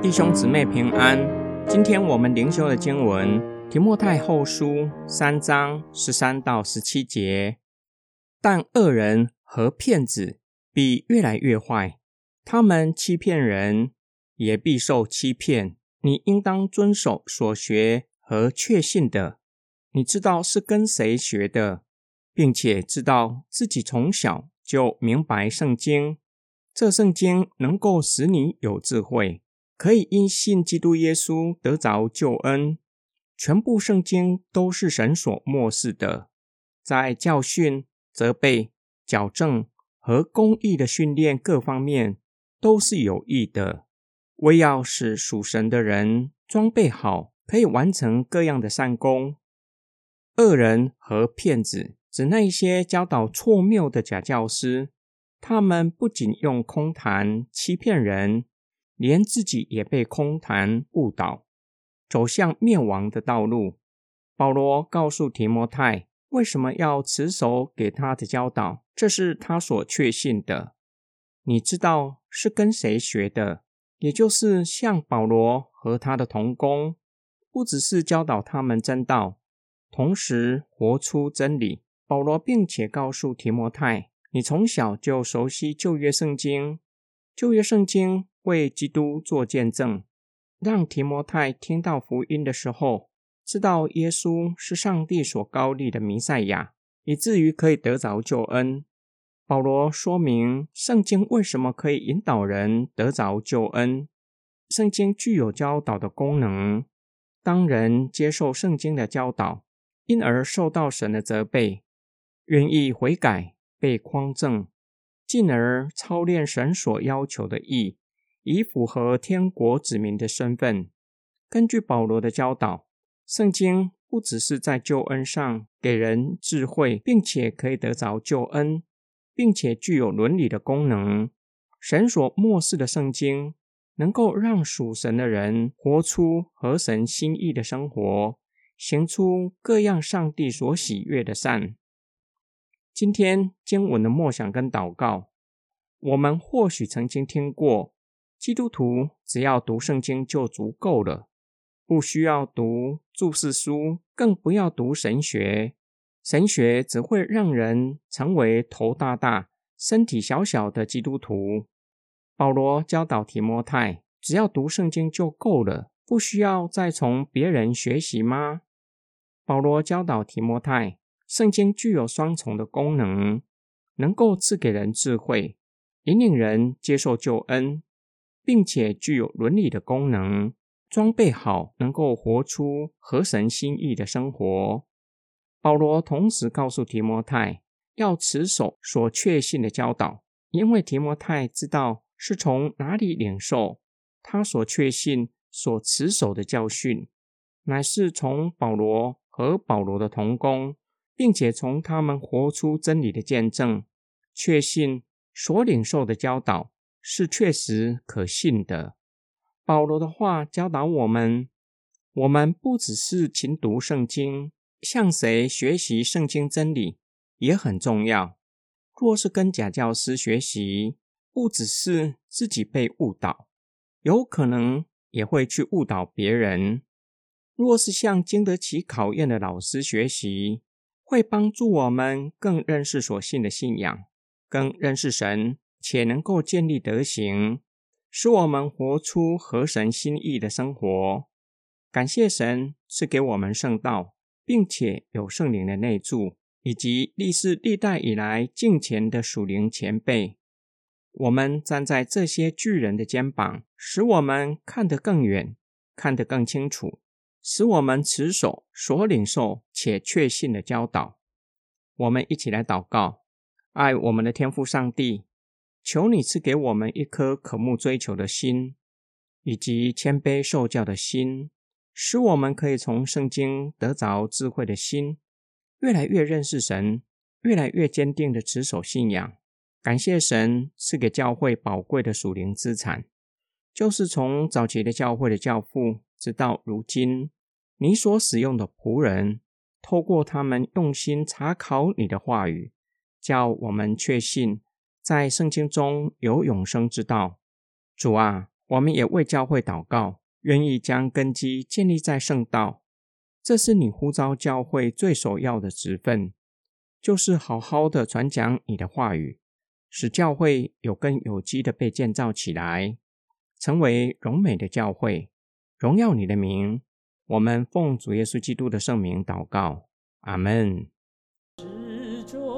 弟兄姊妹平安，今天我们灵修的经文《提莫太后书》三章十三到十七节。但恶人和骗子必越来越坏，他们欺骗人，也必受欺骗。你应当遵守所学和确信的。你知道是跟谁学的，并且知道自己从小就明白圣经。这圣经能够使你有智慧。可以因信基督耶稣得着救恩。全部圣经都是神所漠视的，在教训、责备、矫正和公义的训练各方面都是有益的，为要使属神的人装备好，可以完成各样的善功。恶人和骗子指那些教导错谬的假教师，他们不仅用空谈欺骗人。连自己也被空谈误导，走向灭亡的道路。保罗告诉提摩太，为什么要持守给他的教导？这是他所确信的。你知道是跟谁学的？也就是像保罗和他的同工，不只是教导他们真道，同时活出真理。保罗并且告诉提摩太，你从小就熟悉旧约圣经，旧约圣经。为基督做见证，让提摩太听到福音的时候，知道耶稣是上帝所高立的弥赛亚，以至于可以得着救恩。保罗说明圣经为什么可以引导人得着救恩。圣经具有教导的功能。当人接受圣经的教导，因而受到神的责备，愿意悔改，被匡正，进而操练神所要求的义。以符合天国子民的身份。根据保罗的教导，圣经不只是在救恩上给人智慧，并且可以得着救恩，并且具有伦理的功能。神所漠视的圣经，能够让属神的人活出合神心意的生活，行出各样上帝所喜悦的善。今天经文的默想跟祷告，我们或许曾经听过。基督徒只要读圣经就足够了，不需要读注释书，更不要读神学。神学只会让人成为头大大、身体小小的基督徒。保罗教导提摩太，只要读圣经就够了，不需要再从别人学习吗？保罗教导提摩太，圣经具有双重的功能，能够赐给人智慧，引领人接受救恩。并且具有伦理的功能，装备好，能够活出合神心意的生活。保罗同时告诉提摩太，要持守所确信的教导，因为提摩太知道是从哪里领受他所确信、所持守的教训，乃是从保罗和保罗的同工，并且从他们活出真理的见证，确信所领受的教导。是确实可信的。保罗的话教导我们：我们不只是勤读圣经，向谁学习圣经真理也很重要。若是跟假教师学习，不只是自己被误导，有可能也会去误导别人。若是向经得起考验的老师学习，会帮助我们更认识所信的信仰，更认识神。且能够建立德行，使我们活出合神心意的生活。感谢神是给我们圣道，并且有圣灵的内助，以及历世历代以来敬虔的属灵前辈。我们站在这些巨人的肩膀，使我们看得更远，看得更清楚，使我们持守所领受且确信的教导。我们一起来祷告：爱我们的天父上帝。求你赐给我们一颗渴慕追求的心，以及谦卑受教的心，使我们可以从圣经得着智慧的心，越来越认识神，越来越坚定的持守信仰。感谢神赐给教会宝贵的属灵资产，就是从早期的教会的教父，直到如今你所使用的仆人，透过他们用心查考你的话语，叫我们确信在圣经中有永生之道。主啊，我们也为教会祷告，愿意将根基建立在圣道。这是你呼召教会最首要的职分，就是好好的传讲你的话语，使教会有根有基的被建造起来，成为荣美的教会，荣耀你的名。我们奉主耶稣基督的圣名祷告，阿门。执着。